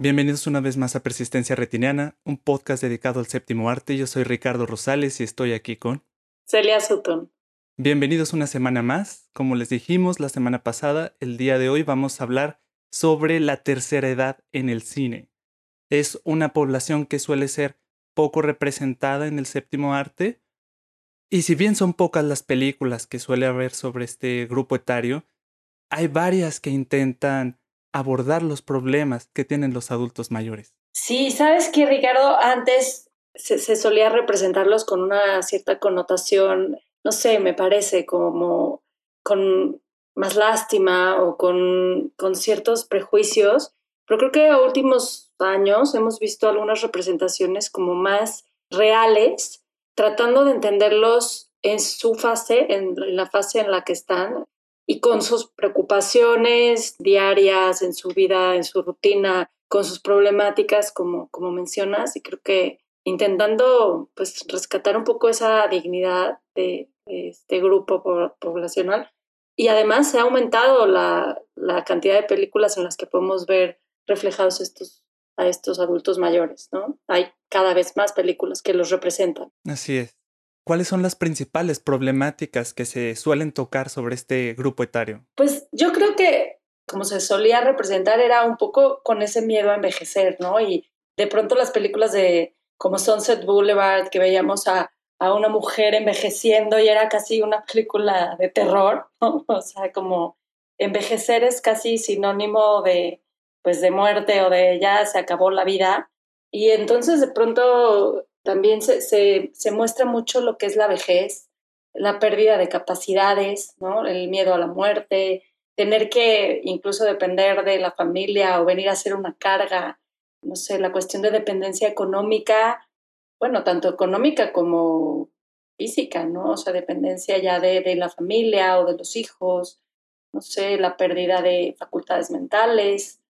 Bienvenidos una vez más a Persistencia Retiniana, un podcast dedicado al séptimo arte. Yo soy Ricardo Rosales y estoy aquí con Celia Sutton. Bienvenidos una semana más. Como les dijimos la semana pasada, el día de hoy vamos a hablar sobre la tercera edad en el cine. Es una población que suele ser poco representada en el séptimo arte. Y si bien son pocas las películas que suele haber sobre este grupo etario, hay varias que intentan abordar los problemas que tienen los adultos mayores. Sí, sabes que Ricardo, antes se, solía representarlos con una cierta connotación, no sé, me parece como con más lástima o con, con ciertos prejuicios, pero creo que a últimos años hemos visto algunas representaciones como más reales, tratando de entenderlos en su fase, en la fase en la que están, y con sus preocupaciones diarias en su vida, en su rutina, con sus problemáticas, como, como mencionas, y creo que intentando pues rescatar un poco esa dignidad de, este grupo poblacional. Y además se ha aumentado la, la, cantidad de películas en las que podemos ver reflejados estos, a estos adultos mayores, ¿no? Hay cada vez más películas que los representan. Así es. ¿Cuáles son las principales problemáticas que se suelen tocar sobre este grupo etario? Pues yo creo que como se solía representar era un poco con ese miedo a envejecer, ¿no? Y de pronto las películas de como Sunset Boulevard, que veíamos a, a una mujer envejeciendo y era casi una película de terror, ¿no? O sea, como envejecer es casi sinónimo de, pues, de muerte o de ya se acabó la vida. Y entonces de pronto también se, se, muestra mucho lo que es la vejez, la pérdida de capacidades, ¿no? el miedo a la muerte, tener que incluso depender de la familia o venir a ser una carga, no sé, la cuestión de dependencia económica, bueno, tanto económica como física, ¿no? O sea, dependencia ya de, de la familia o de los hijos, no sé, la pérdida de facultades mentales,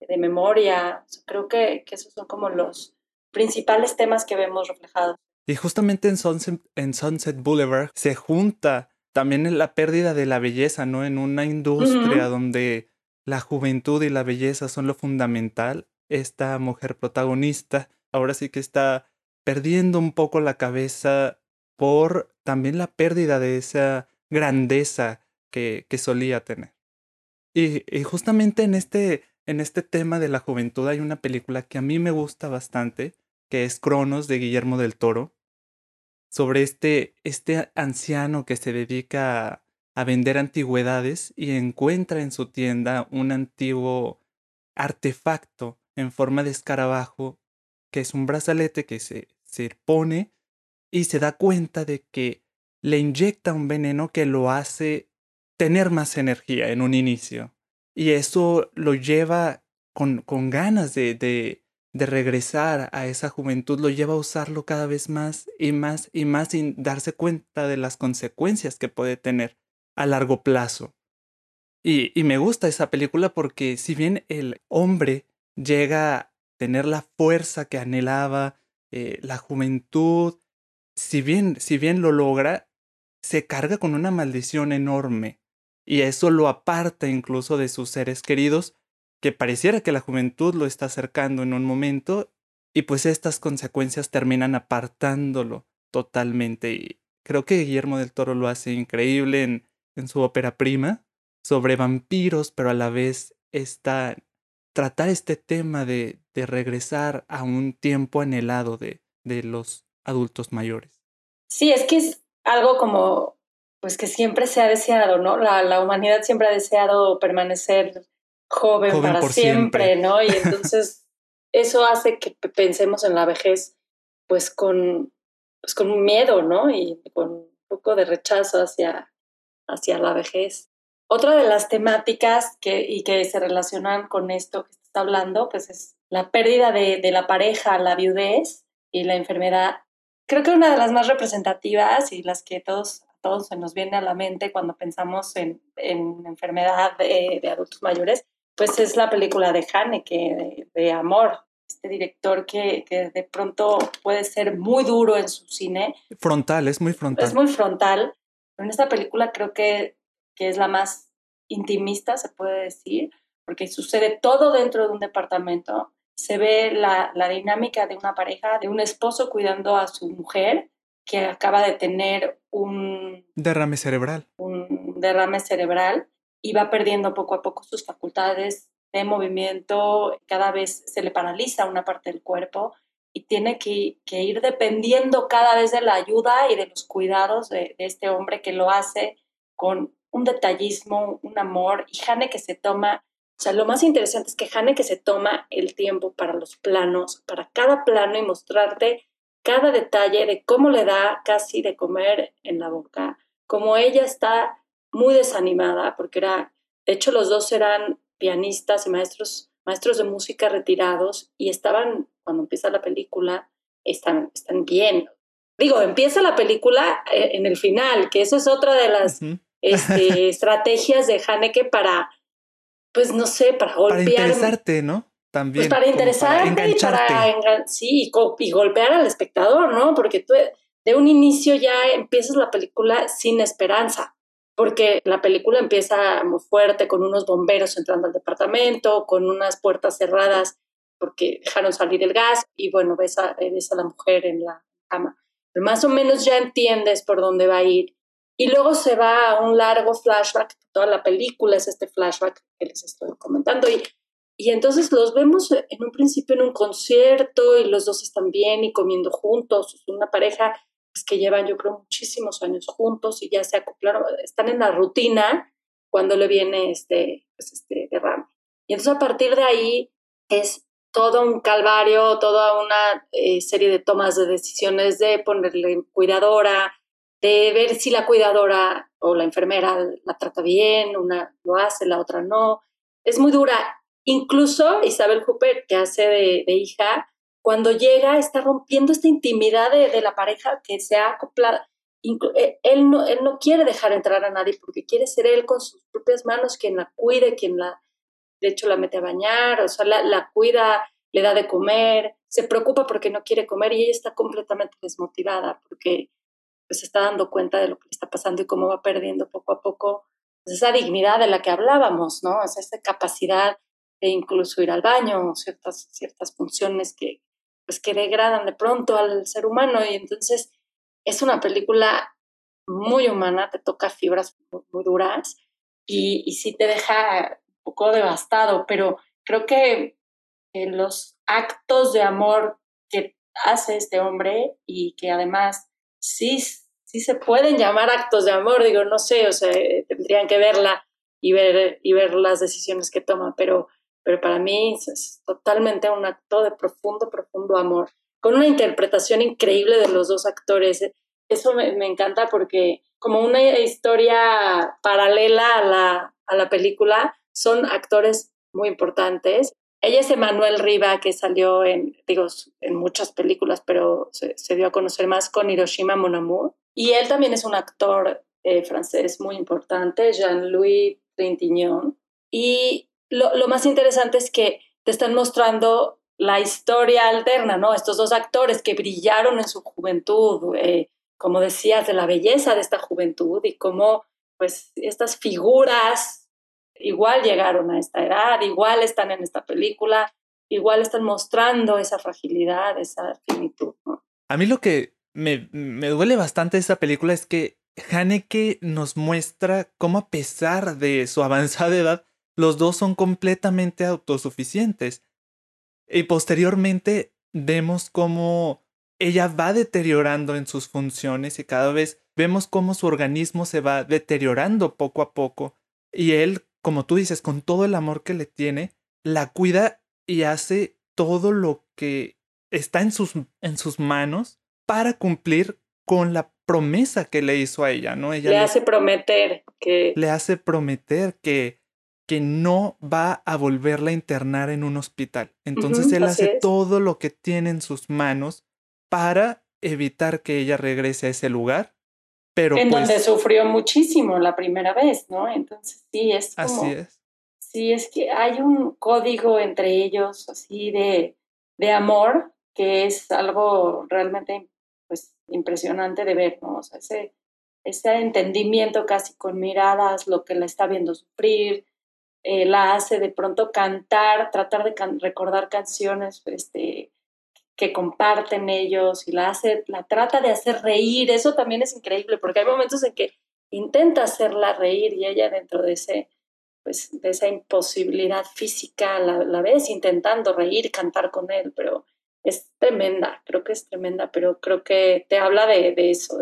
de memoria. creo que, que esos son como los, principales temas que vemos reflejados. Y justamente en Sunset, en Sunset Boulevard se junta también la pérdida de la belleza, ¿no? En una industria donde la juventud y la belleza son lo fundamental. Esta mujer protagonista ahora sí que está perdiendo un poco la cabeza por también la pérdida de esa grandeza que, que solía tener. Y, y, justamente en este en este tema de la juventud hay una película que a mí me gusta bastante, que es Cronos de Guillermo del Toro, sobre este, este anciano que se dedica a, vender antigüedades y encuentra en su tienda un antiguo artefacto en forma de escarabajo, que es un brazalete que se, se pone y se da cuenta de que le inyecta un veneno que lo hace tener más energía en un inicio y eso lo lleva con, con ganas de, de, de, regresar a esa juventud, lo lleva a usarlo cada vez más y más y más sin darse cuenta de las consecuencias que puede tener a largo plazo. Y, y me gusta esa película porque si bien el hombre llega a tener la fuerza que anhelaba, eh, la juventud, si bien, si bien lo logra, se carga con una maldición enorme y eso lo aparta incluso de sus seres queridos, que pareciera que la juventud lo está acercando en un momento y pues estas consecuencias terminan apartándolo totalmente. Y creo que Guillermo del Toro lo hace increíble en, en su ópera prima sobre vampiros, pero a la vez está tratar este tema de, de regresar a un tiempo anhelado de, de los adultos mayores. Sí, es que es algo como pues que siempre se ha deseado, ¿no? La, la humanidad siempre ha deseado permanecer joven, para siempre, ¿no? Y entonces eso hace que pensemos en la vejez pues con, pues con miedo, ¿no? Y con un poco de rechazo hacia, hacia la vejez. Otra de las temáticas que, y que se relacionan con esto que está hablando, pues es la pérdida de, de la pareja, la viudez y la enfermedad. Creo que una de las más representativas y las que todos todos se nos viene a la mente cuando pensamos en, en enfermedad de, de, adultos mayores, pues es la película de Haneke, de, de Amor, este director que, que, de pronto puede ser muy duro en su cine. Frontal, es muy frontal. Es muy frontal, Pero en esta película creo que, que es la más intimista, se puede decir, porque sucede todo dentro de un departamento. Se ve la, la dinámica de una pareja, de un esposo cuidando a su mujer que acaba de tener un derrame cerebral. Un derrame cerebral y va perdiendo poco a poco sus facultades de movimiento, cada vez se le paraliza una parte del cuerpo y tiene que, ir dependiendo cada vez de la ayuda y de los cuidados de, este hombre que lo hace con un detallismo, un amor, y Jane que se toma, o sea, lo más interesante es que Jane que se toma el tiempo para los planos, para cada plano y mostrarte cada detalle de cómo le da casi de comer en la boca, como ella está muy desanimada, porque era, de hecho los dos eran pianistas y maestros, maestros de música retirados y estaban, cuando empieza la película, están, están bien. Digo, empieza la película eh, en el final, que eso es otra de las este, estrategias de Haneke para, pues no sé, para golpear. Para interesarte, ¿no? También. Pues para interesarte y para, sí, y, golpear al espectador, ¿no? Porque tú de un inicio ya empiezas la película sin esperanza porque la película empieza muy fuerte con unos bomberos entrando al departamento, con unas puertas cerradas porque dejaron salir el gas y bueno, ves a, ves a la mujer en la cama. Pero más o menos ya entiendes por dónde va a ir. Y luego se va a un largo flashback, toda la película es este flashback que les estoy comentando. Y, y entonces los vemos en un principio en un concierto y los dos están bien y comiendo juntos, una pareja que llevan yo creo muchísimos años juntos y ya se acoplaron, están en la rutina cuando le viene este, pues este derrame. Y entonces a partir de ahí es todo un calvario, toda una eh, serie de tomas de decisiones de ponerle cuidadora, de ver si la cuidadora o la enfermera la trata bien, una lo hace, la otra no. Es muy dura. Incluso Isabel Hooper, que hace de, de hija, cuando llega está rompiendo esta intimidad de, la pareja que se ha acoplado. Eh, él no, él no quiere dejar entrar a nadie porque quiere ser él con sus propias manos quien la cuide, quien la, de hecho, la mete a bañar, o sea, la, cuida, le da de comer, se preocupa porque no quiere comer y ella está completamente desmotivada porque pues, se está dando cuenta de lo que le está pasando y cómo va perdiendo poco a poco pues, esa dignidad de la que hablábamos, ¿no? esa capacidad de incluso ir al baño, ciertas, ciertas funciones que, pues que degradan de pronto al ser humano. Y entonces es una película muy humana, te toca fibras muy, duras y, y, sí te deja un poco devastado, pero creo que los actos de amor que hace este hombre y que además sí, sí se pueden llamar actos de amor, digo, no sé, o sea, tendrían que verla y ver, y ver las decisiones que toma, pero pero para mí es totalmente un acto de profundo, profundo amor, con una interpretación increíble de los dos actores. Eso me, encanta porque como una historia paralela a la, a la película, son actores muy importantes. Ella es Emanuel Riva, que salió en, digo, en muchas películas, pero se, dio a conocer más con Hiroshima Mon Amour. Y él también es un actor eh, francés muy importante, Jean-Louis Trintignant. Y lo, más interesante es que te están mostrando la historia alterna, ¿no? Estos dos actores que brillaron en su juventud, eh, como decías, de la belleza de esta juventud y cómo, pues, estas figuras igual llegaron a esta edad, igual están en esta película, igual están mostrando esa fragilidad, esa finitud, ¿no? A mí lo que me, me duele bastante esta película es que Haneke nos muestra cómo a pesar de su avanzada edad, los dos son completamente autosuficientes. Y posteriormente vemos cómo ella va deteriorando en sus funciones y cada vez vemos cómo su organismo se va deteriorando poco a poco. Y él, como tú dices, con todo el amor que le tiene, la cuida y hace todo lo que está en sus, en sus manos para cumplir con la promesa que le hizo a ella, ¿no? Ella le hace prometer que... Le hace prometer que que no va a volverla a internar en un hospital. Entonces él hace todo lo que tiene en sus manos para evitar que ella regrese a ese lugar. Pero en donde pues sufrió muchísimo la primera vez, ¿no? Entonces sí, es como... Así es. Sí, es que hay un código entre ellos así de, de amor que es algo realmente pues impresionante de ver, ¿no? O sea, ese, ese entendimiento casi con miradas, lo que la está viendo sufrir, eh, la hace de pronto cantar, tratar de recordar canciones este, que comparten ellos y la hace, la trata de hacer reír, eso también es increíble porque hay momentos en que intenta hacerla reír y ella dentro de ese pues de esa imposibilidad física la, ves intentando reír cantar con él, pero es tremenda, creo que es tremenda, pero creo que te habla de, de eso,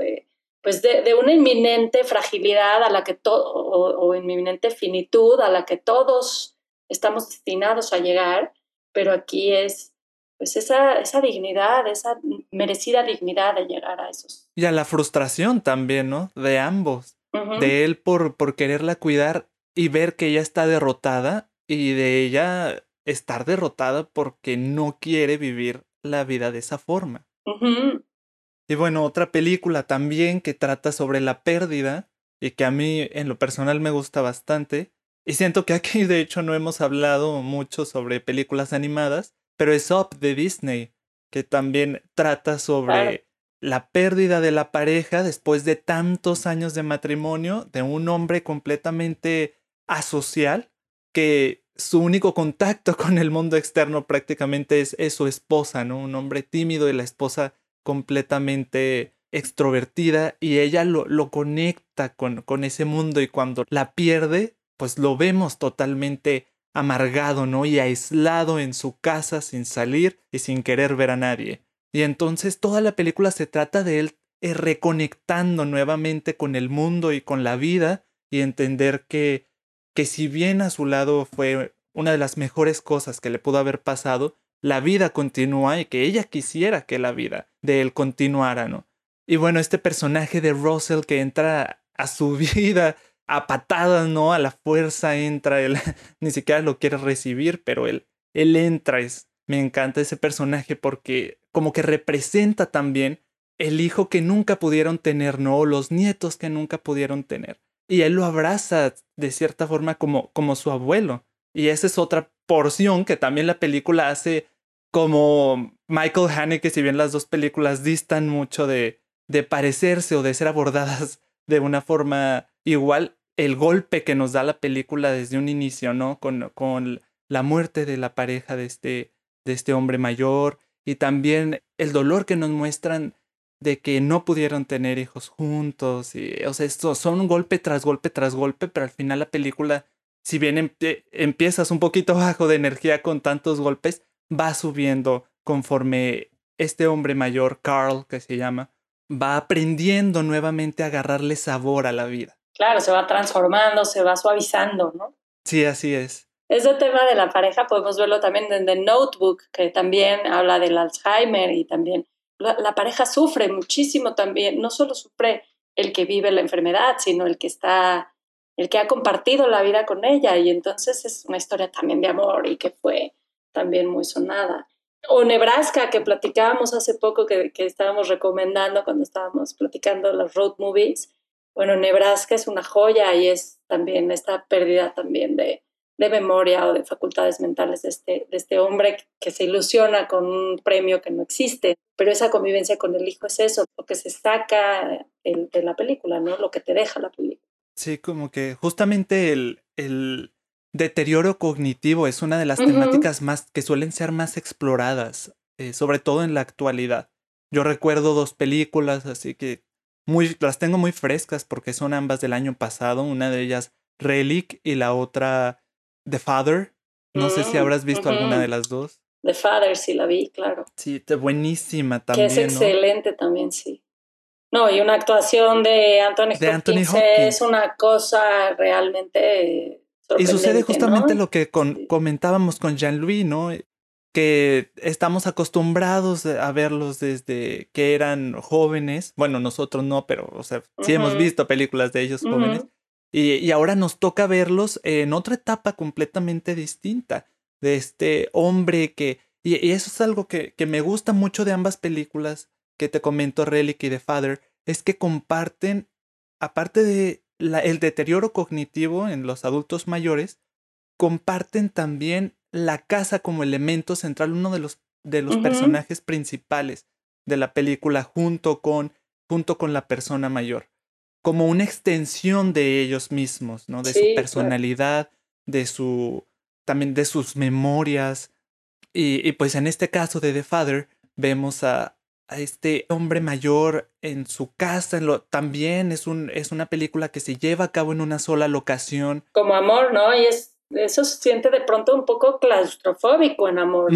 pues de, una inminente fragilidad a la que todo, o, inminente finitud a la que todos estamos destinados a llegar, pero aquí es pues esa, esa dignidad, esa merecida dignidad de llegar a esos. Y a la frustración también, ¿no? De ambos. De él por, por quererla cuidar y ver que ella está derrotada y de ella estar derrotada porque no quiere vivir la vida de esa forma. Y bueno, otra película también que trata sobre la pérdida y que a mí en lo personal me gusta bastante. Y siento que aquí de hecho no hemos hablado mucho sobre películas animadas, pero es Up de Disney, que también trata sobre la pérdida de la pareja después de tantos años de matrimonio, de un hombre completamente asocial, que su único contacto con el mundo externo prácticamente es, es su esposa, ¿no? Un hombre tímido y la esposa completamente extrovertida y ella lo, lo conecta con, con ese mundo y cuando la pierde, pues lo vemos totalmente amargado, ¿no? Y aislado en su casa sin salir y sin querer ver a nadie. Y entonces toda la película se trata de él eh, reconectando nuevamente con el mundo y con la vida y entender que, que si bien a su lado fue una de las mejores cosas que le pudo haber pasado, la vida continúa y que ella quisiera que la vida de él continuara, ¿no? Y bueno, este personaje de Russell que entra a su vida a patadas, ¿no? A la fuerza entra, él ni siquiera lo quiere recibir, pero él, él entra, es, me encanta ese personaje porque como que representa también el hijo que nunca pudieron tener, ¿no? Los nietos que nunca pudieron tener. Y él lo abraza de cierta forma como, como su abuelo. Y esa es otra porción que también la película hace como Michael Haneke, si bien las dos películas distan mucho de, de parecerse o de ser abordadas de una forma igual, el golpe que nos da la película desde un inicio, ¿no? Con, con la muerte de la pareja de este, de este hombre mayor y también el dolor que nos muestran de que no pudieron tener hijos juntos. Y, o sea, esto son golpe tras golpe tras golpe, pero al final la película si bien empiezas un poquito bajo de energía con tantos golpes, va subiendo conforme este hombre mayor, Carl, que se llama, va aprendiendo nuevamente a agarrarle sabor a la vida. Claro, se va transformando, se va suavizando, ¿no? Sí, así es. Ese tema de la pareja podemos verlo también en The Notebook, que también habla del Alzheimer y también la pareja sufre muchísimo también, no solo sufre el que vive la enfermedad, sino el que está el que ha compartido la vida con ella y entonces es una historia también de amor y que fue también muy sonada. O Nebraska, que platicábamos hace poco, que, que estábamos recomendando cuando estábamos platicando las road movies. Bueno, Nebraska es una joya y es también esta pérdida también de, de memoria o de facultades mentales de este, de este hombre que se ilusiona con un premio que no existe. Pero esa convivencia con el hijo es eso, lo que se saca de la película, ¿no? Lo que te deja la película. Sí, como que justamente el, el deterioro cognitivo es una de las temáticas más que suelen ser más exploradas, eh, sobre todo en la actualidad. Yo recuerdo dos películas, así que muy, las tengo muy frescas porque son ambas del año pasado, una de ellas Relic y la otra The Father. No sé si mm, habrás visto alguna de las dos. The Father, sí la vi, claro. Sí, buenísima también. Que es excelente también, sí. No, y una actuación de Anthony, Hopkins, es una cosa realmente... Y sucede justamente lo que comentábamos con Jean-Louis, ¿no? Que estamos acostumbrados a verlos desde que eran jóvenes. Bueno, nosotros no, pero, o sea, sí hemos visto películas de ellos jóvenes. y, y ahora nos toca verlos en otra etapa completamente distinta. De este hombre que... Y, y eso es algo que, que me gusta mucho de ambas películas que te comento Relic y The Father es que comparten, aparte de el deterioro cognitivo en los adultos mayores, comparten también la casa como elemento central, uno de los, de los personajes principales de la película junto con, junto con la persona mayor. como una extensión de ellos mismos, ¿no? De su personalidad, de su, también de sus memorias. Y, y, pues en este caso de The Father, vemos a, a este hombre mayor en su casa. lo, también es, un, es una película que se lleva a cabo en una sola locación. Como amor, ¿no? Y es eso se siente de pronto un poco claustrofóbico en amor.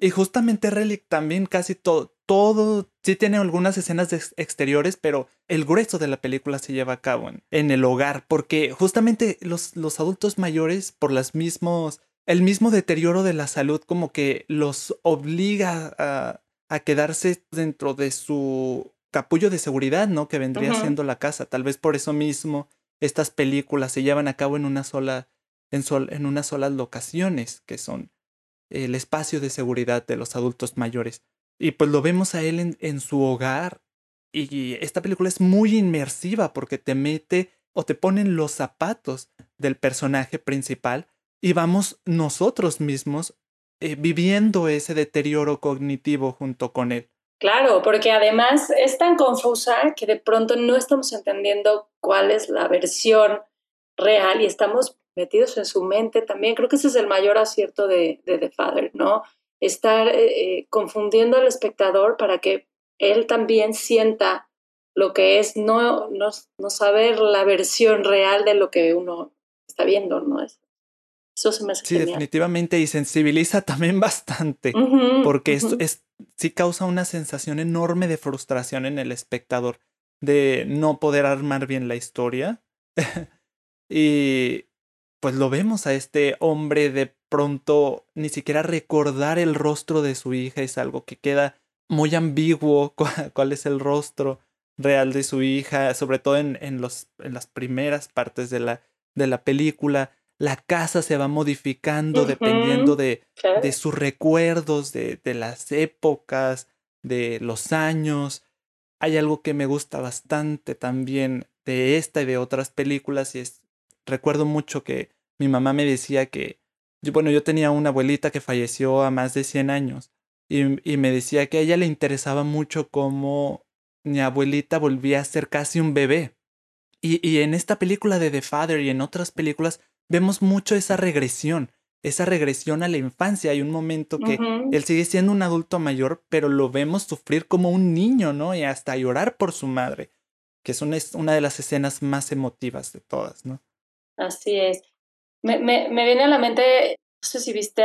Y justamente Relic también casi todo, todo, sí tiene algunas escenas de exteriores, pero el grueso de la película se lleva a cabo en, el hogar, porque justamente los, los adultos mayores, por las mismos, el mismo deterioro de la salud como que los obliga a, a quedarse dentro de su capullo de seguridad, ¿no? Que vendría siendo la casa. Tal vez por eso mismo estas películas se llevan a cabo en una sola en, sol, en unas solas locaciones, que son el espacio de seguridad de los adultos mayores. Y pues lo vemos a él en, en su hogar. Y esta película es muy inmersiva porque te mete o te ponen los zapatos del personaje principal y vamos nosotros mismos eh, viviendo ese deterioro cognitivo junto con él. Claro, porque además es tan confusa que de pronto no estamos entendiendo cuál es la versión real y estamos metidos en su mente también. Creo que ese es el mayor acierto de, The Father, ¿no? Estar eh, eh, confundiendo al espectador para que él también sienta lo que es no, no, no, saber la versión real de lo que uno está viendo, ¿no? Eso se me hace Sí, definitivamente, y sensibiliza también bastante, porque esto es, sí causa una sensación enorme de frustración en el espectador, de no poder armar bien la historia. y pues lo vemos a este hombre de pronto ni siquiera recordar el rostro de su hija es algo que queda muy ambiguo cuál, es el rostro real de su hija, sobre todo en, en, los, en las primeras partes de la, de la película. La casa se va modificando dependiendo de, de sus recuerdos, de, de las épocas, de los años. Hay algo que me gusta bastante también de esta y de otras películas y es recuerdo mucho que mi mamá me decía que, bueno, yo tenía una abuelita que falleció a más de 100 años y, y me decía que a ella le interesaba mucho cómo mi abuelita volvía a ser casi un bebé. Y, y en esta película de The Father y en otras películas vemos mucho esa regresión, esa regresión a la infancia. Hay un momento que él sigue siendo un adulto mayor, pero lo vemos sufrir como un niño, ¿no? Y hasta llorar por su madre, que es una, una de las escenas más emotivas de todas, ¿no? Así es. Me, me, me, viene a la mente, no sé si viste,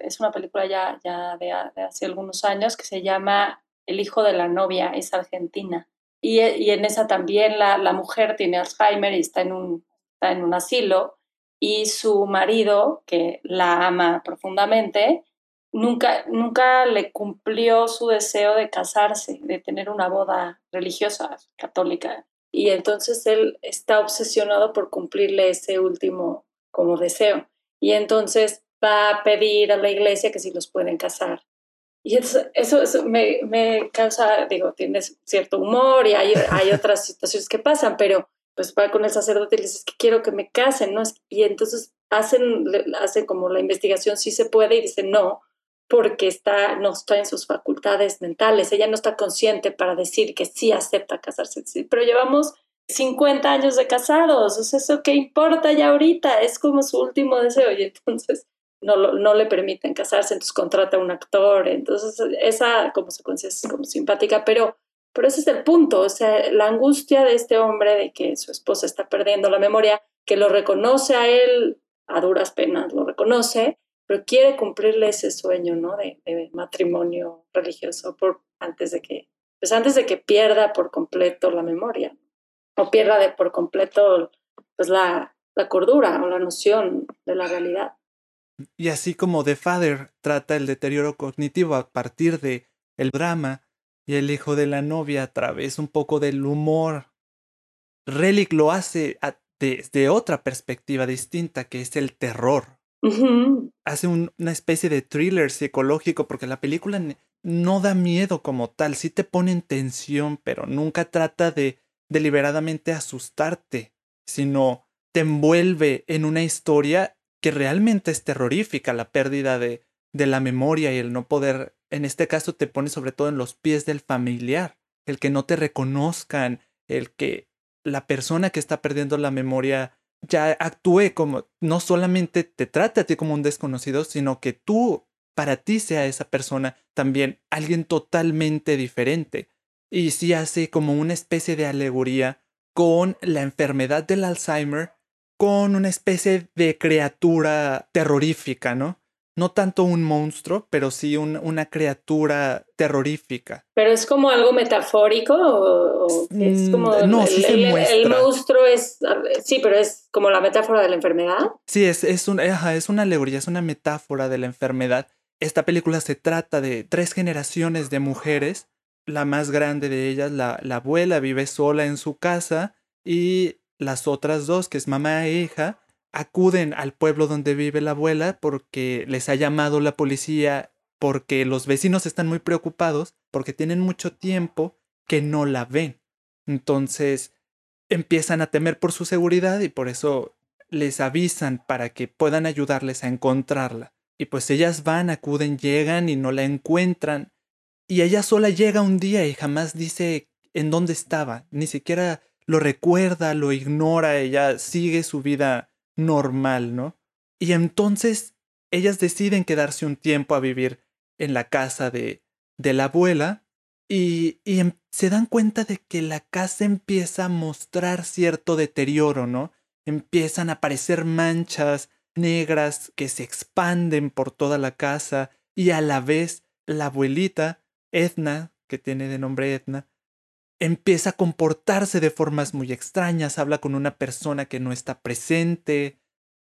es una película ya, ya de, hace algunos años que se llama El hijo de la novia, es argentina. Y, y en esa también la, la, mujer tiene Alzheimer y está en, un, está en un asilo y su marido, que la ama profundamente, nunca, nunca le cumplió su deseo de casarse, de tener una boda religiosa católica. Y entonces él está obsesionado por cumplirle ese último como deseo. Y entonces va a pedir a la iglesia que si los pueden casar. Y eso, eso, me, me, causa, digo, tienes cierto humor y hay, hay otras situaciones que pasan, pero pues va con el sacerdote y le dice, que quiero que me casen, ¿no? Y entonces hacen, hacen como la investigación si se puede y dice no, porque está, no está en sus facultades mentales, ella no está consciente para decir que sí acepta casarse, pero llevamos 50 años de casados, o sea, eso qué importa ya ahorita, es como su último deseo y entonces no, no le permiten casarse, entonces contrata a un actor, entonces esa como secuencia es como simpática, pero, pero ese es el punto, o sea, la angustia de este hombre de que su esposa está perdiendo la memoria, que lo reconoce a él a duras penas, lo reconoce, pero quiere cumplirle ese sueño, ¿no? De, matrimonio religioso por, antes de que, pues antes de que pierda por completo la memoria o pierda de por completo pues la, la cordura o la noción de la realidad. Y así como The Father trata el deterioro cognitivo a partir de el drama y el hijo de la novia a través un poco del humor, Relic lo hace desde otra perspectiva distinta que es el terror. Hace una especie de thriller psicológico porque la película no da miedo como tal, sí te pone en tensión, pero nunca trata de deliberadamente asustarte, sino te envuelve en una historia que realmente es terrorífica, la pérdida de, de la memoria y el no poder, en este caso te pone sobre todo en los pies del familiar, el que no te reconozcan, el que la persona que está perdiendo la memoria ya actúe como, no solamente te trate a ti como un desconocido, sino que tú, para ti sea esa persona también alguien totalmente diferente. Y sí hace como una especie de alegoría con la enfermedad del Alzheimer, con una especie de criatura terrorífica, ¿no? No tanto un monstruo, pero sí una criatura terrorífica. ¿Pero es como algo metafórico o, es mm, como... No, sí se muestra. El monstruo es... Sí, pero es como la metáfora de la enfermedad. Sí, es, es, un, es una alegoría, es una metáfora de la enfermedad. Esta película se trata de tres generaciones de mujeres. La más grande de ellas, la, la abuela, vive sola en su casa y las otras dos, que es mamá e hija, acuden al pueblo donde vive la abuela porque les ha llamado la policía, porque los vecinos están muy preocupados, porque tienen mucho tiempo que no la ven. Entonces empiezan a temer por su seguridad y por eso les avisan para que puedan ayudarles a encontrarla. Y pues ellas van, acuden, llegan y no la encuentran. Y ella sola llega un día y jamás dice en dónde estaba, ni siquiera lo recuerda, lo ignora, ella sigue su vida normal, ¿no? Y entonces ellas deciden quedarse un tiempo a vivir en la casa de, de la abuela y, y em, se dan cuenta de que la casa empieza a mostrar cierto deterioro, ¿no? Empiezan a aparecer manchas negras que se expanden por toda la casa y a la vez la abuelita, Edna, que tiene de nombre Edna, empieza a comportarse de formas muy extrañas, habla con una persona que no está presente,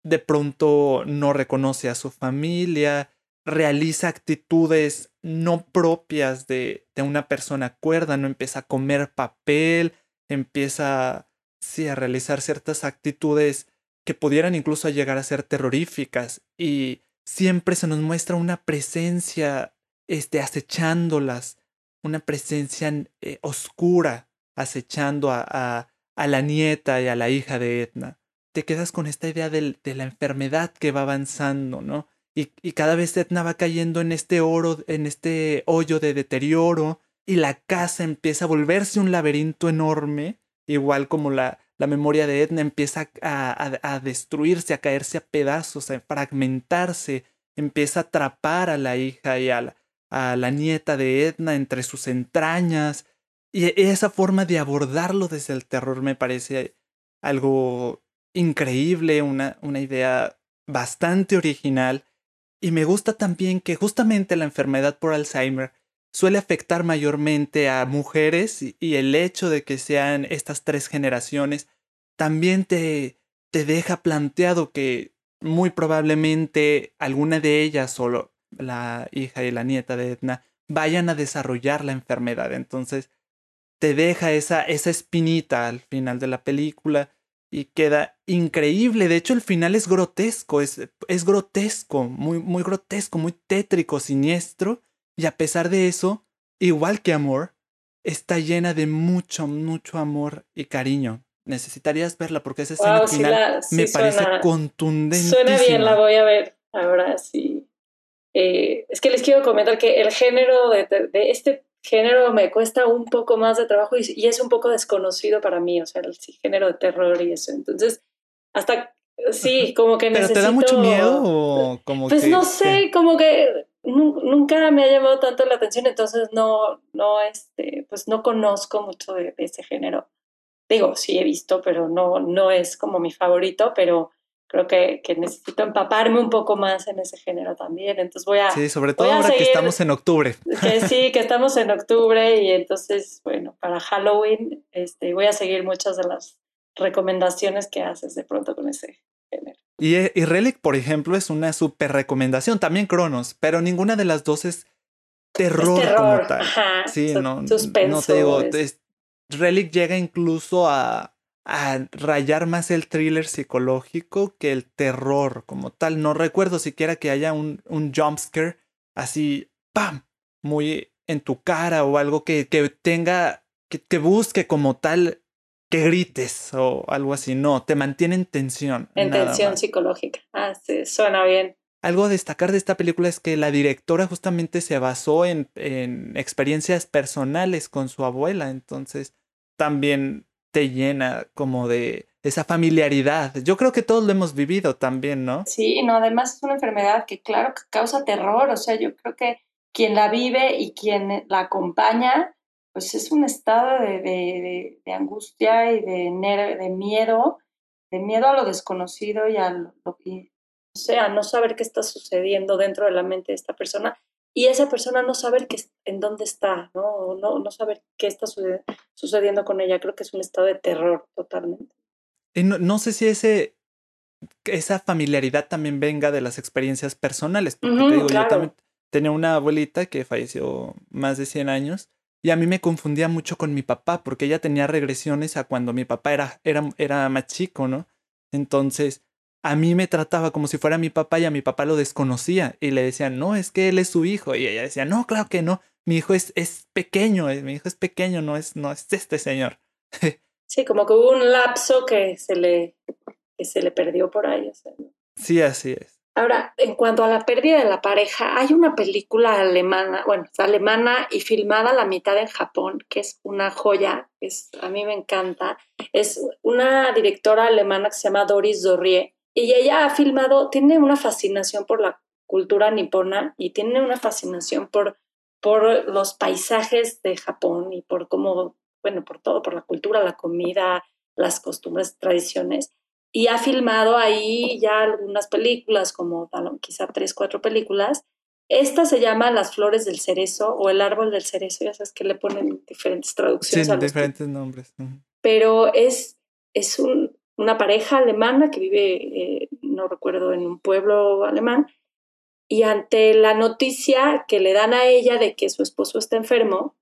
de pronto no reconoce a su familia, realiza actitudes no propias de, de una persona cuerda, no empieza a comer papel, empieza sí, a realizar ciertas actitudes que pudieran incluso llegar a ser terroríficas y siempre se nos muestra una presencia este, acechándolas una presencia eh, oscura acechando a, a, la nieta y a la hija de Edna. Te quedas con esta idea de, la enfermedad que va avanzando, ¿no? Y, y, cada vez Edna va cayendo en este oro, en este hoyo de deterioro, y la casa empieza a volverse un laberinto enorme, igual como la, la memoria de Edna empieza a, a, destruirse, a caerse a pedazos, a fragmentarse, empieza a atrapar a la hija y a la, a la nieta de Edna entre sus entrañas. Y e, esa forma de abordarlo desde el terror me parece algo increíble, una, una idea bastante original. Y me gusta también que justamente la enfermedad por Alzheimer suele afectar mayormente a mujeres y el hecho de que sean estas tres generaciones también te, te deja planteado que muy probablemente alguna de ellas solo la hija y la nieta de Edna vayan a desarrollar la enfermedad. Entonces te deja esa, esa espinita al final de la película y queda increíble. De hecho, el final es grotesco, es, es grotesco, muy, muy grotesco, muy tétrico, siniestro. Y a pesar de eso, igual que amor, está llena de mucho, mucho amor y cariño. Necesitarías verla porque esa escena final me parece contundente. Suena bien, la voy a ver ahora sí. Eh, es que les quiero comentar que el género de, de, este género me cuesta un poco más de trabajo y, es un poco desconocido para mí, o sea, el género de terror y eso. Entonces, hasta sí, como que ¿Pero te da mucho miedo o como Pues no sé, como que nunca me ha llamado tanto la atención, entonces no, no, este, pues no conozco mucho de, de ese género. Digo, sí he visto, pero no, no es como mi favorito, pero creo que, que, necesito empaparme un poco más en ese género también. Entonces voy a... Sí, sobre todo ahora que estamos en octubre. Que sí, que estamos en octubre y entonces, bueno, para Halloween este, voy a seguir muchas de las recomendaciones que haces de pronto con ese género. Y, y Relic, por ejemplo, es una súper recomendación. También Cronos, pero ninguna de las dos es terror, como tal. sí, no, no te digo, Relic llega incluso a a rayar más el thriller psicológico que el terror como tal. No recuerdo siquiera que haya un, un jumpscare así, ¡pam! Muy en tu cara o algo que, que tenga, que, que, busque como tal que grites o algo así. No, te mantiene en tensión. En tensión psicológica. Ah, sí, suena bien. Algo a destacar de esta película es que la directora justamente se basó en, en experiencias personales con su abuela, entonces también te llena como de esa familiaridad. Yo creo que todos lo hemos vivido también, ¿no? Sí, no, además es una enfermedad que claro que causa terror, o sea, yo creo que quien la vive y quien la acompaña, pues es un estado de, angustia y de, de miedo, de miedo a lo desconocido y a lo que, o sea, no saber qué está sucediendo dentro de la mente de esta persona y esa persona no saber qué, en dónde está, ¿no? No, no saber qué está sucediendo con ella. Creo que es un estado de terror totalmente. Y no, sé si ese, esa familiaridad también venga de las experiencias personales, porque te digo, yo también tenía una abuelita que falleció más de 100 años y a mí me confundía mucho con mi papá, porque ella tenía regresiones a cuando mi papá era, era, era más chico, ¿no? Entonces, a mí me trataba como si fuera mi papá y a mi papá lo desconocía y le decía, no, es que él es su hijo. Y ella decía, no, claro que no, mi hijo es, es pequeño, eh, mi hijo es pequeño, no es, no es este señor. sí, como que hubo un lapso que se le, que se le perdió por ahí. Sí, así es. Ahora, en cuanto a la pérdida de la pareja, hay una película alemana, bueno, alemana y filmada a la mitad en Japón, que es una joya, es, a mí me encanta. Es una directora alemana que se llama Doris Dorrie y ella ha filmado, tiene una fascinación por la cultura nipona y tiene una fascinación por, por los paisajes de Japón y por cómo, bueno, por todo, por la cultura, la comida, las costumbres, tradiciones. Y ha filmado ahí ya algunas películas, como quizá tres, cuatro películas. Esta se llama Las flores del cerezo o El árbol del cerezo, ya sabes que le ponen diferentes traducciones. Sí, diferentes nombres. Pero es, es un, una pareja alemana que vive, eh, no recuerdo, en un pueblo alemán, y ante la noticia que le dan a ella de que su esposo está enfermo,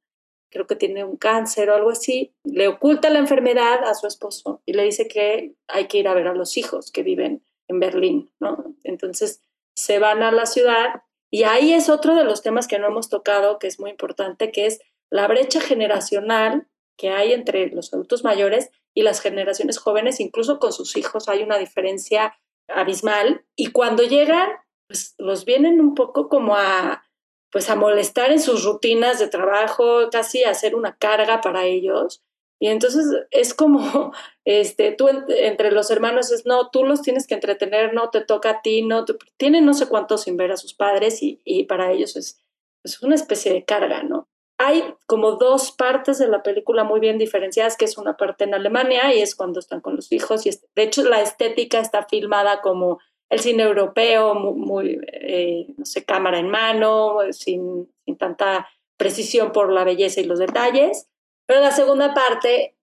creo que tiene un cáncer o algo así, le oculta la enfermedad a su esposo y le dice que hay que ir a ver a los hijos que viven en Berlín, ¿no? Entonces se van a la ciudad y ahí es otro de los temas que no hemos tocado, que es muy importante, que es la brecha generacional que hay entre los adultos mayores y las generaciones jóvenes, incluso con sus hijos, hay una diferencia abismal. Y cuando llegan, pues los vienen un poco como a, pues a molestar en sus rutinas de trabajo, casi a hacer una carga para ellos. Y entonces es como, este, tú entre los hermanos es, no, tú los tienes que entretener, no te toca a ti, no, tienen no sé cuánto sin ver a sus padres y, y para ellos es, es una especie de carga, ¿no? Hay como dos partes de la película muy bien diferenciadas, que es una parte en Alemania y es cuando están con los hijos. Y de hecho la estética está filmada como el cine europeo, muy, eh, no sé, cámara en mano, sin, sin tanta precisión por la belleza y los detalles. Pero la segunda parte,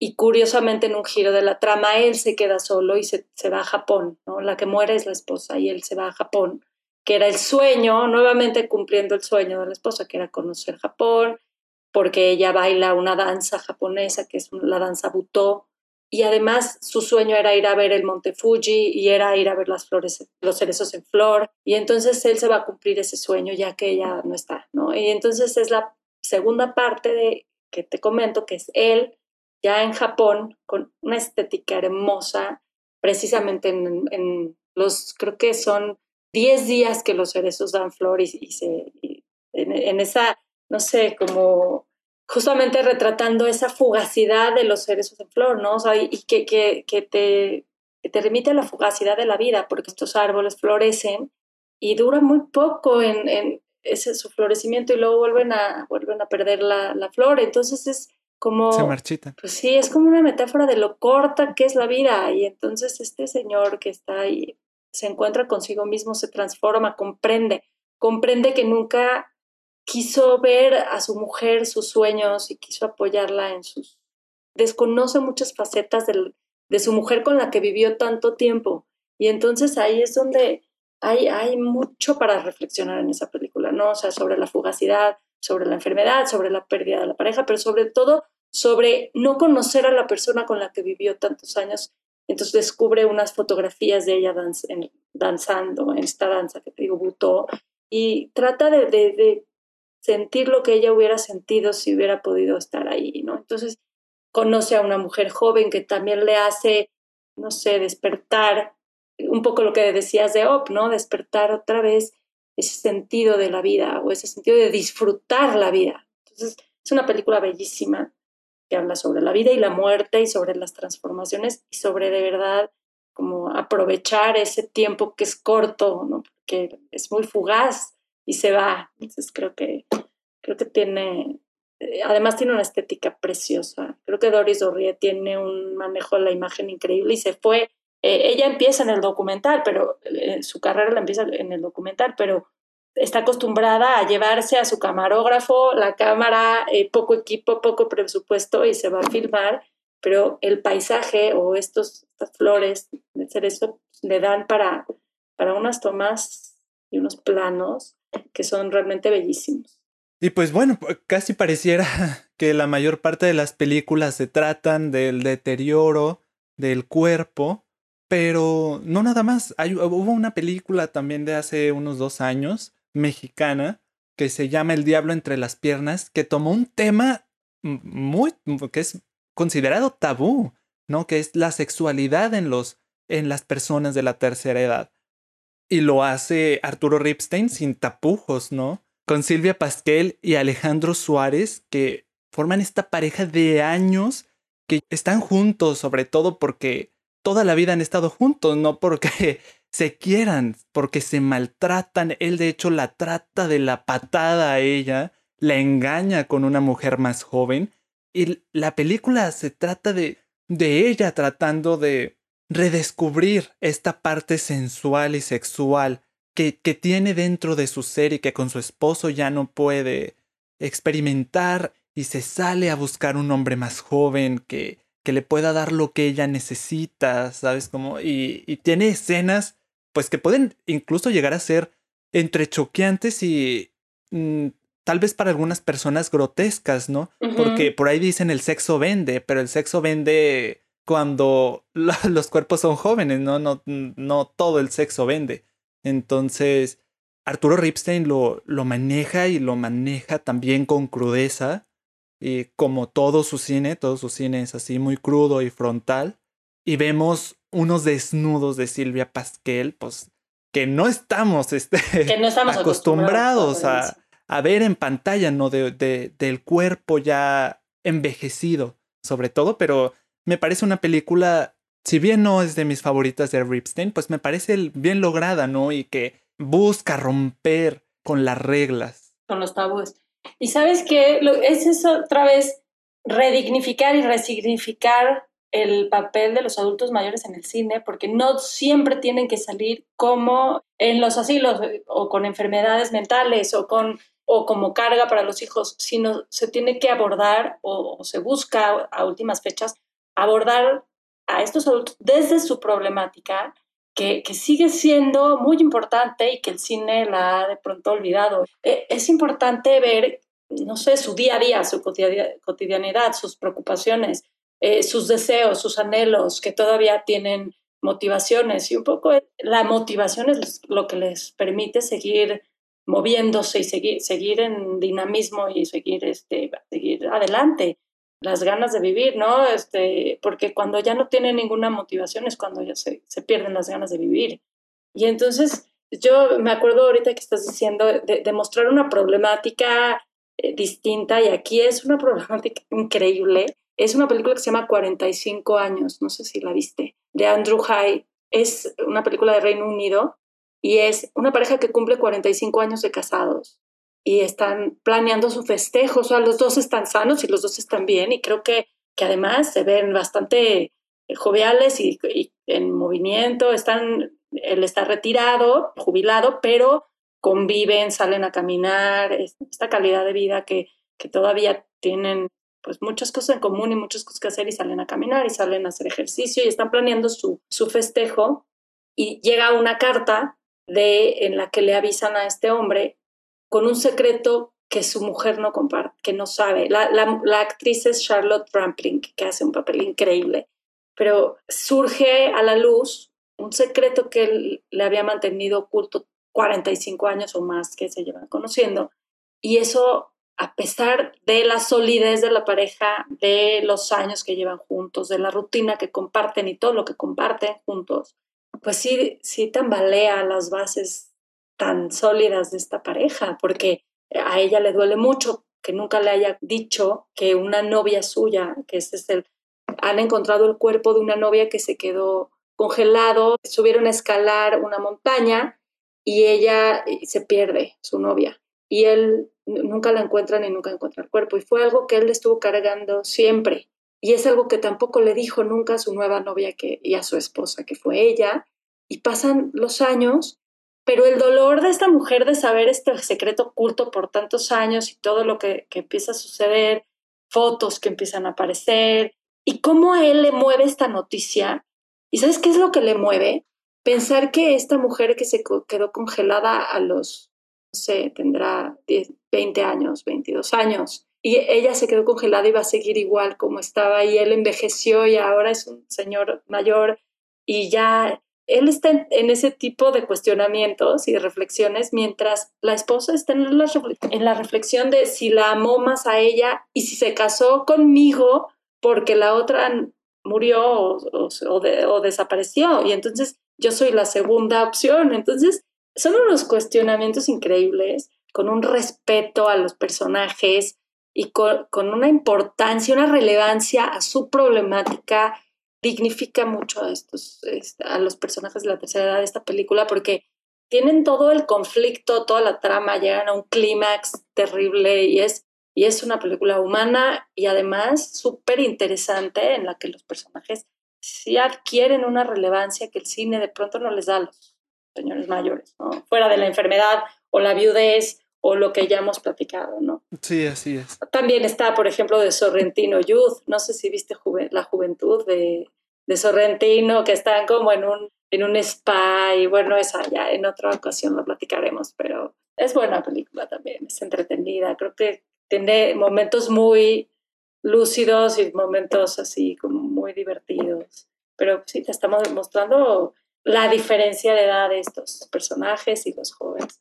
y curiosamente en un giro de la trama, él se queda solo y se, se va a Japón, ¿no? La que muere es la esposa y él se va a Japón que era el sueño, nuevamente cumpliendo el sueño de la esposa, que era conocer Japón, porque ella baila una danza japonesa, que es la danza Butó, y además su sueño era ir a ver el Monte Fuji y era ir a ver las flores, los cerezos en flor, y entonces él se va a cumplir ese sueño ya que ella no está, ¿no? Y entonces es la segunda parte de que te comento, que es él ya en Japón, con una estética hermosa, precisamente en, en los, creo que son 10 días que los cerezos dan flor y, se, en, esa, no sé, como justamente retratando esa fugacidad de los cerezos en flor, ¿no? O sea, y, que, que, que, te, te remite a la fugacidad de la vida, porque estos árboles florecen y duran muy poco en, en ese, su florecimiento y luego vuelven a, vuelven a perder la, la flor. Entonces es como... Se marchita. Pues sí, es como una metáfora de lo corta que es la vida. Y entonces este señor que está ahí se encuentra consigo mismo, se transforma, comprende, comprende que nunca quiso ver a su mujer sus sueños y quiso apoyarla en sus... Desconoce muchas facetas de su mujer con la que vivió tanto tiempo. Y entonces ahí es donde hay, hay mucho para reflexionar en esa película, ¿no? O sea, sobre la fugacidad, sobre la enfermedad, sobre la pérdida de la pareja, pero sobre todo sobre no conocer a la persona con la que vivió tantos años entonces descubre unas fotografías de ella danzando en esta danza que te digo, Butó, y trata de, sentir lo que ella hubiera sentido si hubiera podido estar ahí, ¿no? Entonces conoce a una mujer joven que también le hace, no sé, despertar, un poco lo que decías de Op, ¿no? Despertar otra vez ese sentido de la vida o ese sentido de disfrutar la vida. Entonces es una película bellísima que habla sobre la vida y la muerte y sobre las transformaciones y sobre de verdad como aprovechar ese tiempo que es corto, ¿no? Porque es muy fugaz y se va. Entonces creo que, creo que tiene, eh, además tiene una estética preciosa. Creo que Doris Dorrie tiene un manejo de la imagen increíble y se fue. Eh, ella empieza en el documental, pero eh, su carrera la empieza en el documental, pero está acostumbrada a llevarse a su camarógrafo, la cámara, poco equipo, poco presupuesto y se va a filmar, pero el paisaje o estos, estas flores de cerezo le dan para, para unas tomas y unos planos que son realmente bellísimos. Y pues bueno, casi pareciera que la mayor parte de las películas se tratan del deterioro del cuerpo, pero no nada más. hubo una película también de hace unos dos años, mexicana, que se llama El Diablo entre las piernas, que tomó un tema muy, que es considerado tabú, ¿no? Que es la sexualidad en los, en las personas de la tercera edad. Y lo hace Arturo Ripstein sin tapujos, ¿no? Con Silvia Pasquel y Alejandro Suárez, que forman esta pareja de años que están juntos, sobre todo porque toda la vida han estado juntos, no porque se quieran, porque se maltratan. Él de hecho la trata de la patada a ella, la engaña con una mujer más joven. Y la película se trata de, de ella tratando de redescubrir esta parte sensual y sexual que, que tiene dentro de su ser y que con su esposo ya no puede experimentar y se sale a buscar un hombre más joven que, que le pueda dar lo que ella necesita, ¿sabes? Como, y, y tiene escenas, pues que pueden incluso llegar a ser entre choqueantes y mm, tal vez para algunas personas grotescas, ¿no? Porque por ahí dicen el sexo vende, pero el sexo vende cuando los cuerpos son jóvenes, ¿no? No, no todo el sexo vende. Entonces, Arturo Ripstein lo, lo maneja y lo maneja también con crudeza, y como todo su cine, todo su cine es así muy crudo y frontal. Y vemos unos desnudos de Silvia Pasquel, pues que no estamos, este, acostumbrados, a, a, ver en pantalla, ¿no? De, de, del cuerpo ya envejecido, sobre todo, pero me parece una película, si bien no es de mis favoritas de Ripstein, pues me parece bien lograda, ¿no? Y que busca romper con las reglas. Con los tabúes. Y sabes qué, es eso otra vez, redignificar y resignificar el papel de los adultos mayores en el cine, porque no siempre tienen que salir como en los asilos o con enfermedades mentales o con o como carga para los hijos, sino se tiene que abordar o, o se busca a últimas fechas abordar a estos adultos desde su problemática, que, que, sigue siendo muy importante y que el cine la ha de pronto olvidado. E, es importante ver, no sé, su día a día, su cotidianidad, sus preocupaciones, eh, sus deseos, sus anhelos, que todavía tienen motivaciones y un poco la motivación es lo que les permite seguir moviéndose y seguir, seguir en dinamismo y seguir, este, seguir adelante las ganas de vivir, ¿no? Este, porque cuando ya no tiene ninguna motivación es cuando ya se, se pierden las ganas de vivir. Y entonces yo me acuerdo ahorita que estás diciendo de, mostrar una problemática eh, distinta y aquí es una problemática increíble. Es una película que se llama 45 años, no sé si la viste, de Andrew High. Es una película de Reino Unido y es una pareja que cumple 45 años de casados y están planeando su festejo. O sea, los dos están sanos y los dos están bien y creo que, que además se ven bastante eh, joviales y, en movimiento. Están, él está retirado, jubilado, pero conviven, salen a caminar, esta calidad de vida que, que todavía tienen pues muchas cosas en común y muchas cosas que hacer y salen a caminar y salen a hacer ejercicio y están planeando su, su festejo y llega una carta de, en la que le avisan a este hombre con un secreto que su mujer no comparte, que no sabe. La, la, actriz es Charlotte Rampling, que hace un papel increíble, pero surge a la luz un secreto que él le había mantenido oculto 45 años o más que se llevan conociendo. Y eso, a pesar de la solidez de la pareja, de los años que llevan juntos, de la rutina que comparten y todo lo que comparten juntos, pues sí, sí tambalea las bases tan sólidas de esta pareja, porque a ella le duele mucho que nunca le haya dicho que una novia suya, que ese es el, han encontrado el cuerpo de una novia que se quedó congelado, subieron a escalar una montaña y ella se pierde, su novia, y él nunca la encuentra ni nunca encuentra el cuerpo, y fue algo que él estuvo cargando siempre, y es algo que tampoco le dijo nunca a su nueva novia que, y a su esposa, que fue ella, y pasan los años, pero el dolor de esta mujer de saber este secreto oculto por tantos años y todo lo que, que empieza a suceder, fotos que empiezan a aparecer, y cómo a él le mueve esta noticia, ¿y sabes qué es lo que le mueve? Pensar que esta mujer que se quedó congelada a los, sé, tendrá 10, 20 años, 22 años, y ella se quedó congelada y va a seguir igual como estaba, y él envejeció y ahora es un señor mayor, y ya él está en, ese tipo de cuestionamientos y reflexiones, mientras la esposa está en la, en la reflexión de si la amó más a ella y si se casó conmigo porque la otra murió o, o desapareció. Y entonces yo soy la segunda opción. Entonces, son unos cuestionamientos increíbles, con un respeto a los personajes y con, una importancia, una relevancia a su problemática, dignifica mucho a, estos, a los personajes de la tercera edad de esta película porque tienen todo el conflicto, toda la trama, llegan a un clímax terrible y es, y es una película humana y además súper interesante en la que los personajes sí adquieren una relevancia que el cine de pronto no les da a los señores mayores, ¿no? Fuera de la enfermedad o la viudez o lo que ya hemos platicado, ¿no? Sí, así es. También está, por ejemplo, de Sorrentino Youth, no sé si viste la juventud de, de, Sorrentino, que están como en un, en un spa y bueno, esa ya en otra ocasión lo platicaremos, pero es buena película también, es entretenida, creo que tiene momentos muy lúcidos y momentos así como muy divertidos. Pero sí, te estamos mostrando la diferencia de edad de estos personajes y los jóvenes.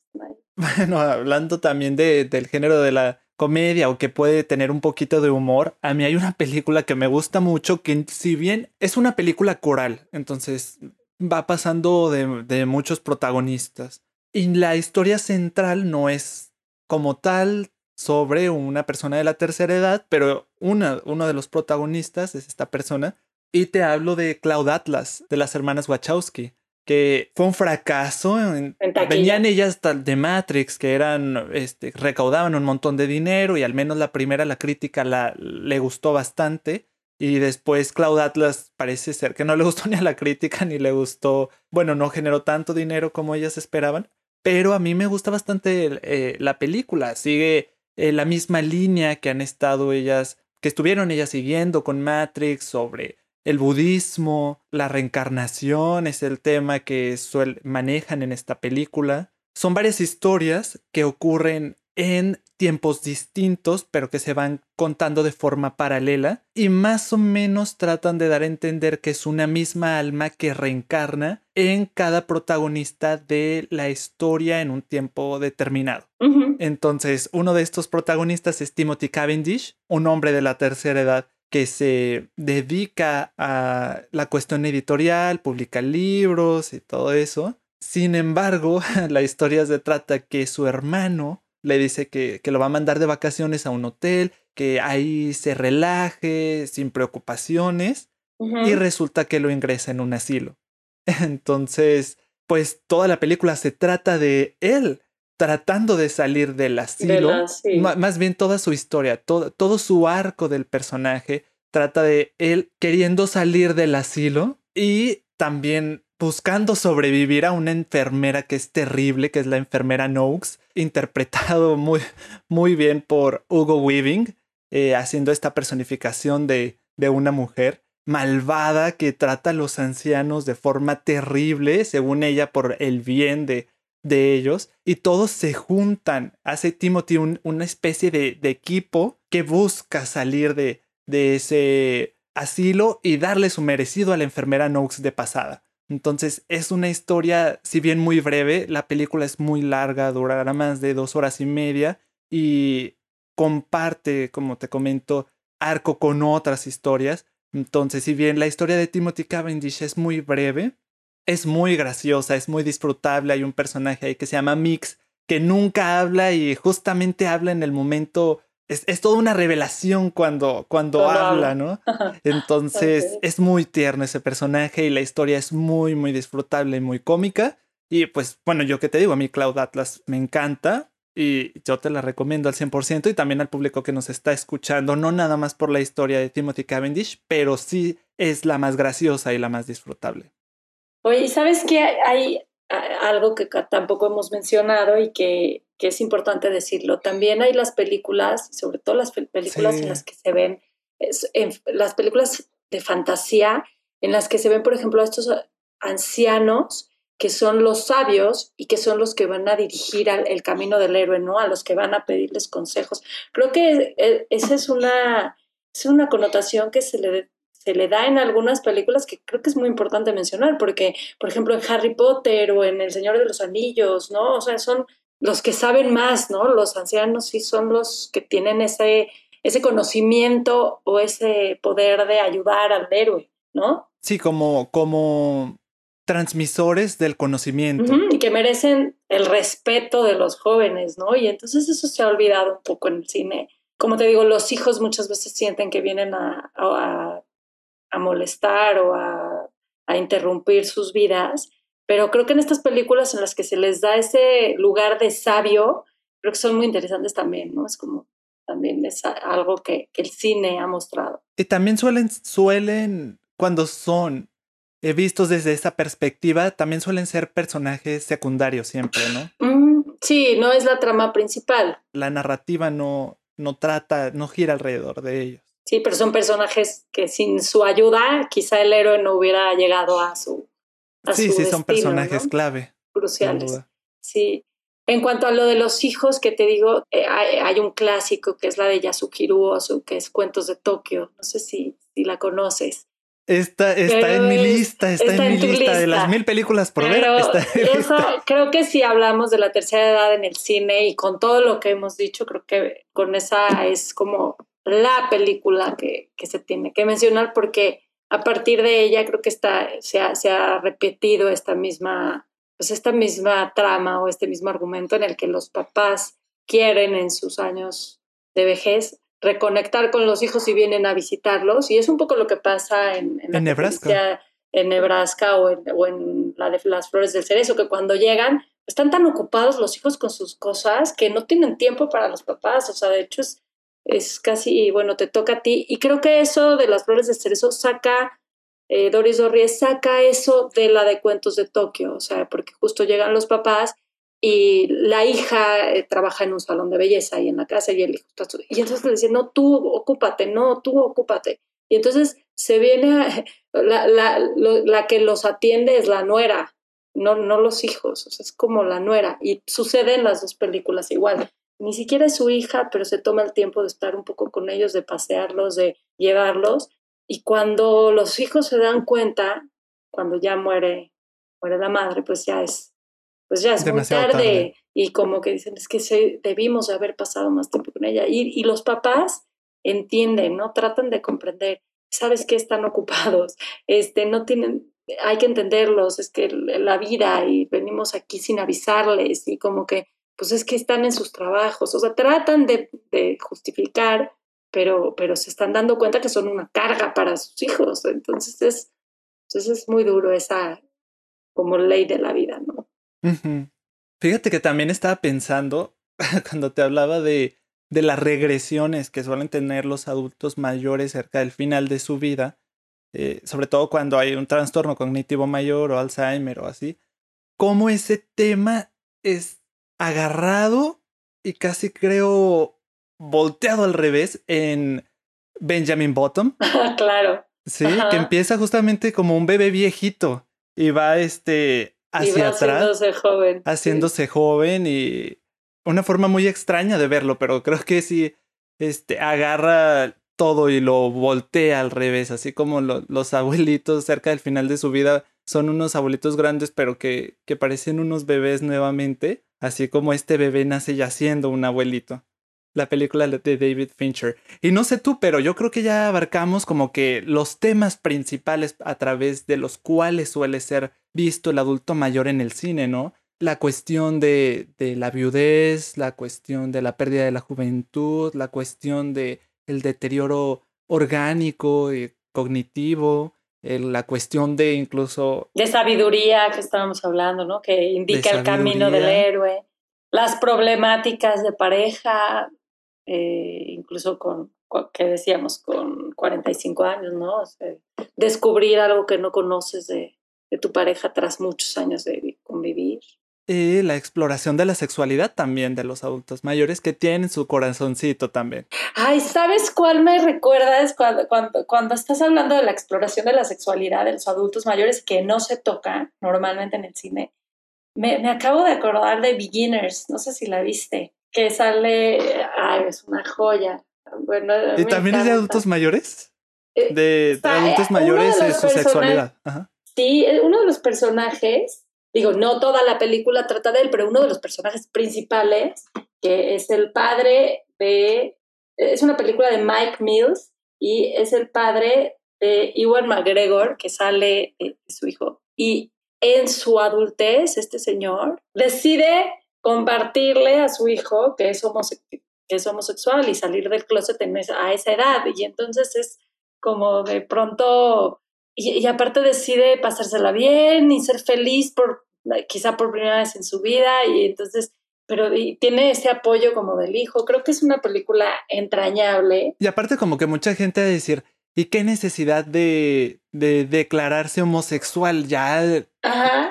Bueno, hablando también de, del género de la comedia o que puede tener un poquito de humor, a mí hay una película que me gusta mucho que si bien es una película coral, entonces va pasando de, de muchos protagonistas y la historia central no es como tal sobre una persona de la tercera edad, pero una, uno de los protagonistas es esta persona. Y te hablo de Cloud Atlas, de las hermanas Wachowski, que fue un fracaso. Venían ellas de Matrix, que eran, este, recaudaban un montón de dinero y al menos la primera, la crítica, la, le gustó bastante. Y después Cloud Atlas parece ser que no le gustó ni a la crítica ni le gustó, bueno, no generó tanto dinero como ellas esperaban. Pero a mí me gusta bastante eh, la película. Sigue eh, la misma línea que han estado ellas, que estuvieron ellas siguiendo con Matrix sobre el budismo, la reencarnación es el tema que manejan en esta película. Son varias historias que ocurren en tiempos distintos, pero que se van contando de forma paralela y más o menos tratan de dar a entender que es una misma alma que reencarna en cada protagonista de la historia en un tiempo determinado. Entonces, uno de estos protagonistas es Timothy Cavendish, un hombre de la tercera edad que se dedica a la cuestión editorial, publica libros y todo eso. Sin embargo, la historia se trata que su hermano le dice que, lo va a mandar de vacaciones a un hotel, que ahí se relaje sin preocupaciones y resulta que lo ingresa en un asilo. Entonces, pues toda la película se trata de él tratando de salir del asilo, más bien toda su historia, todo, todo su arco del personaje trata de él queriendo salir del asilo y también buscando sobrevivir a una enfermera que es terrible, que es la enfermera Noakes, interpretado muy, muy bien por Hugo Weaving, eh, haciendo esta personificación de, de una mujer malvada que trata a los ancianos de forma terrible, según ella, por el bien de, de ellos, y todos se juntan. Hace Timothy una especie de, de, equipo que busca salir de, de ese asilo y darle su merecido a la enfermera Noakes de pasada. Entonces es una historia, si bien muy breve, la película es muy larga, durará más de dos horas y media y comparte, como te comento, arco con otras historias. Entonces, si bien la historia de Timothy Cavendish es muy breve, es muy graciosa, es muy disfrutable. Hay un personaje ahí que se llama Mix, que nunca habla y justamente habla en el momento es, toda una revelación cuando, cuando habla, ¿no? Entonces es muy tierno ese personaje y la historia es muy, muy disfrutable y muy cómica. Y pues bueno, yo que te digo, a mí Cloud Atlas me encanta y yo te la recomiendo al 100% y también al público que nos está escuchando, no nada más por la historia de Timothy Cavendish, pero sí es la más graciosa y la más disfrutable. Oye, ¿sabes qué? Hay algo que tampoco hemos mencionado y que, que es importante decirlo. También hay las películas, sobre todo las películas en las que se ven, en las películas de fantasía, en las que se ven, por ejemplo, a estos ancianos que son los sabios y que son los que van a dirigir el camino del héroe, ¿no? A los que van a pedirles consejos. Creo que e, esa es una, es una connotación que se le, se le da en algunas películas que creo que es muy importante mencionar, porque, por ejemplo, en Harry Potter o en El Señor de los Anillos, ¿no? O sea, son los que saben más, ¿no? Los ancianos sí son los que tienen ese, ese conocimiento o ese poder de ayudar al héroe, ¿no? Sí, como, como transmisores del conocimiento. y que merecen el respeto de los jóvenes, ¿no? Y entonces eso se ha olvidado un poco en el cine. Como te digo, los hijos muchas veces sienten que vienen a, a, molestar o a, a interrumpir sus vidas, pero creo que en estas películas en las que se les da ese lugar de sabio, creo que son muy interesantes también, ¿no? Es como también es algo que, que el cine ha mostrado. Y también suelen, suelen, cuando son he visto desde esa perspectiva, también suelen ser personajes secundarios siempre, ¿no? Mm, sí, no es la trama principal. La narrativa no, no trata, no gira alrededor de ellos. Sí, pero son personajes que sin su ayuda quizá el héroe no hubiera llegado a su... A sí, sí, son personajes clave. Cruciales. Sí. En cuanto a lo de los hijos, que te digo, eh, hay, un clásico que es la de Yasuhiro Ozu, que es Cuentos de Tokio. No sé si, si la conoces. Está, está en mi lista, está, en, mi lista. de las mil películas por ver. eso, creo que si hablamos de la tercera edad en el cine y con todo lo que hemos dicho, creo que con esa es como la película que, que se tiene que mencionar porque a partir de ella creo que está, se, ha, se ha repetido esta misma, pues esta misma trama o este mismo argumento en el que los papás quieren en sus años de vejez reconectar con los hijos y vienen a visitarlos. Y es un poco lo que pasa en, en, Nebraska. En Nebraska o en, o en la de las flores del cerezo, que cuando llegan están tan ocupados los hijos con sus cosas que no tienen tiempo para los papás. O sea, de hecho es, es casi, bueno, te toca a ti. Y creo que eso de las flores del cerezo saca, eh, Doris Dorries saca eso de la de cuentos de Tokio. O sea, porque justo llegan los papás y la hija eh, trabaja en un salón de belleza y en la casa y el hijo está... Y entonces le dice, no, tú ocúpate, no, tú ocúpate. Y entonces se viene, la, la, la, que los atiende es la nuera, no, no los hijos, o sea, es como la nuera. Y sucede en las dos películas igual. Ni siquiera es su hija, pero se toma el tiempo de estar un poco con ellos, de pasearlos, de llevarlos. Y cuando los hijos se dan cuenta, cuando ya muere, muere la madre, pues ya es pues ya es muy tarde, y como que dicen, es que se, debimos haber pasado más tiempo con ella. Y, y los papás entienden, ¿no? Tratan de comprender, sabes que están ocupados, este, no tienen, hay que entenderlos, es que la vida y venimos aquí sin avisarles y como que, pues es que están en sus trabajos, o sea, tratan de, justificar, pero, pero se están dando cuenta que son una carga para sus hijos, entonces es, entonces es muy duro esa como ley de la vida, ¿no? Fíjate que también estaba pensando cuando te hablaba de, de las regresiones que suelen tener los adultos mayores cerca del final de su vida, eh, sobre todo cuando hay un trastorno cognitivo mayor o Alzheimer o así, cómo ese tema es agarrado y casi creo volteado al revés en Benjamin Bottom. claro. Sí, que empieza justamente como un bebé viejito y va este hacia atrás. Haciéndose joven. Haciéndose joven y una forma muy extraña de verlo, pero creo que sí este, agarra todo y lo voltea al revés, así como los abuelitos cerca del final de su vida son unos abuelitos grandes, pero que, que parecen unos bebés nuevamente, así como este bebé nace ya siendo un abuelito la película de David Fincher. Y no sé tú, pero yo creo que ya abarcamos como que los temas principales a través de los cuales suele ser visto el adulto mayor en el cine, ¿no? la cuestión de, de, la viudez, la cuestión de la pérdida de la juventud, la cuestión de el deterioro orgánico y cognitivo, la cuestión de incluso... De sabiduría que estábamos hablando, ¿no? Que indica el camino del héroe. Las problemáticas de pareja, eh, incluso con, que decíamos, con 45 años, ¿no? descubrir algo que no conoces de, de tu pareja tras muchos años de convivir. Y la exploración de la sexualidad también de los adultos mayores que tienen su corazoncito también. Ay, ¿sabes cuál me recuerdas cuando, cuando, cuando estás hablando de la exploración de la sexualidad de los adultos mayores que no se tocan normalmente en el cine? Me, me acabo de acordar de Beginners, no sé si la viste, que sale, ay, es una joya. Bueno, ¿Y también es de adultos mayores? Eh, de, adultos eh, mayores y su sexualidad. Sí, uno de los personajes digo, no toda la película trata de él, pero uno de los personajes principales, que es el padre de, es una película de Mike Mills y es el padre de Ewan McGregor, que sale su hijo. Y en su adultez, este señor decide compartirle a su hijo que es, es homosexual y salir del closet a esa edad. Y entonces es como de pronto y, aparte decide pasársela bien y ser feliz por quizá por primera vez en su vida y entonces pero tiene ese apoyo como del hijo. Creo que es una película entrañable. Y aparte como que mucha gente a decir, ¿y qué necesidad de, de declararse homosexual ya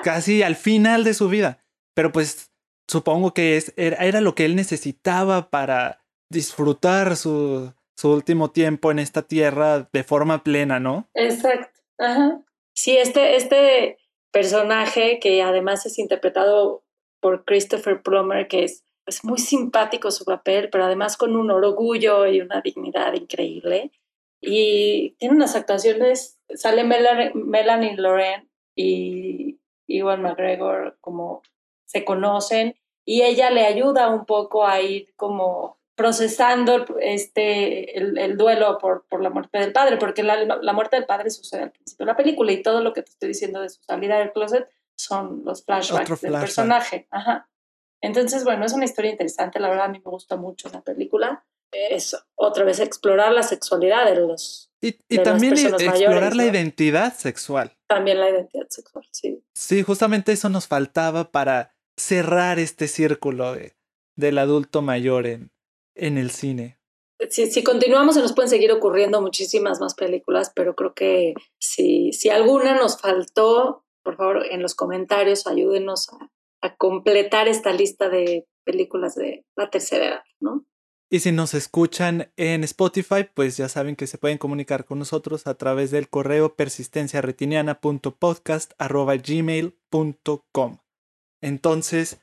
casi al final de su vida? Pero pues supongo que es, era, lo que él necesitaba para disfrutar su, su último tiempo en esta tierra de forma plena, ¿no? Exacto. Ajá. Sí, este, este personaje que además es interpretado por Christopher Plummer, que es, es muy simpático su papel, pero además con un orgullo y una dignidad increíble. Y tiene unas actuaciones, sale Melanie, Loren y Iwan McGregor como se conocen y ella le ayuda un poco a ir como procesando este, el, duelo por, por, la muerte del padre, porque la, la, muerte del padre sucede al principio de la película y todo lo que te estoy diciendo de su salida del closet son los flashbacks del personaje. Ajá. Entonces, bueno, es una historia interesante, la verdad a mí me gusta mucho la película. Es otra vez explorar la sexualidad de los... Y, y también explorar la identidad sexual. También la identidad sexual, sí. Sí, justamente eso nos faltaba para cerrar este círculo de, del adulto mayor en, en el cine. Si, si, continuamos se nos pueden seguir ocurriendo muchísimas más películas, pero creo que si, si alguna nos faltó, por favor en los comentarios ayúdenos a, a completar esta lista de películas de la tercera edad, ¿no? Y si nos escuchan en Spotify, pues ya saben que se pueden comunicar con nosotros a través del correo persistenciaretiniana.podcast.gmail.com. Entonces,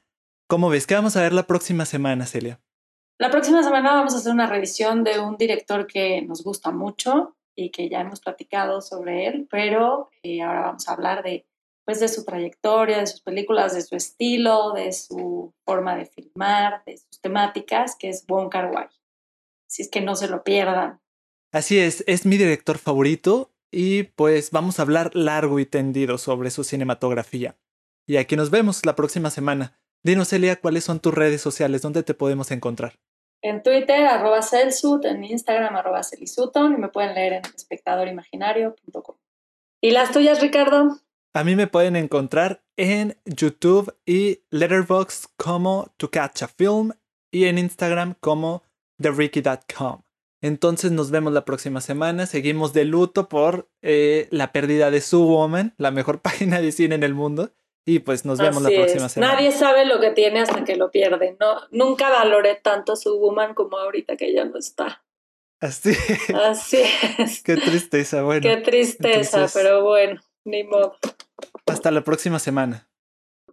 ¿cómo ves? ¿Qué vamos a ver la próxima semana, Celia? La próxima semana vamos a hacer una revisión de un director que nos gusta mucho y que ya hemos platicado sobre él, pero eh, ahora vamos a hablar de, pues, de su trayectoria, de sus películas, de su estilo, de su forma de filmar, de sus temáticas, que es Wong Kar Wai. Así es que no se lo pierdan. Así es, es mi director favorito y pues vamos a hablar largo y tendido sobre su cinematografía. Y aquí nos vemos la próxima semana. Dinos, Elia, ¿cuáles son tus redes sociales? ¿Dónde te podemos encontrar? En Twitter, arroba Celsut, en Instagram, arroba Celisuton, y me pueden leer en espectadorimaginario.com. ¿Y las tuyas, Ricardo? A mí me pueden encontrar en YouTube y Letterboxd como To Catch a Film y en Instagram como TheRicky.com. Entonces nos vemos la próxima semana. Seguimos de luto por eh, la pérdida de Su Woman, la mejor página de cine en el mundo. Y pues nos vemos la próxima semana. Nadie sabe lo que tiene hasta que lo pierde. No, nunca valoré tanto a su woman como ahorita que ya no está. Así. Así es. Qué tristeza, bueno. Qué tristeza, pero bueno, ni modo. Hasta la próxima semana.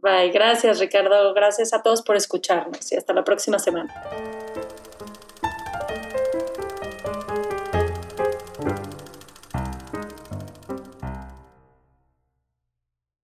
Bye, gracias Ricardo, gracias a todos por escucharnos y hasta la próxima semana.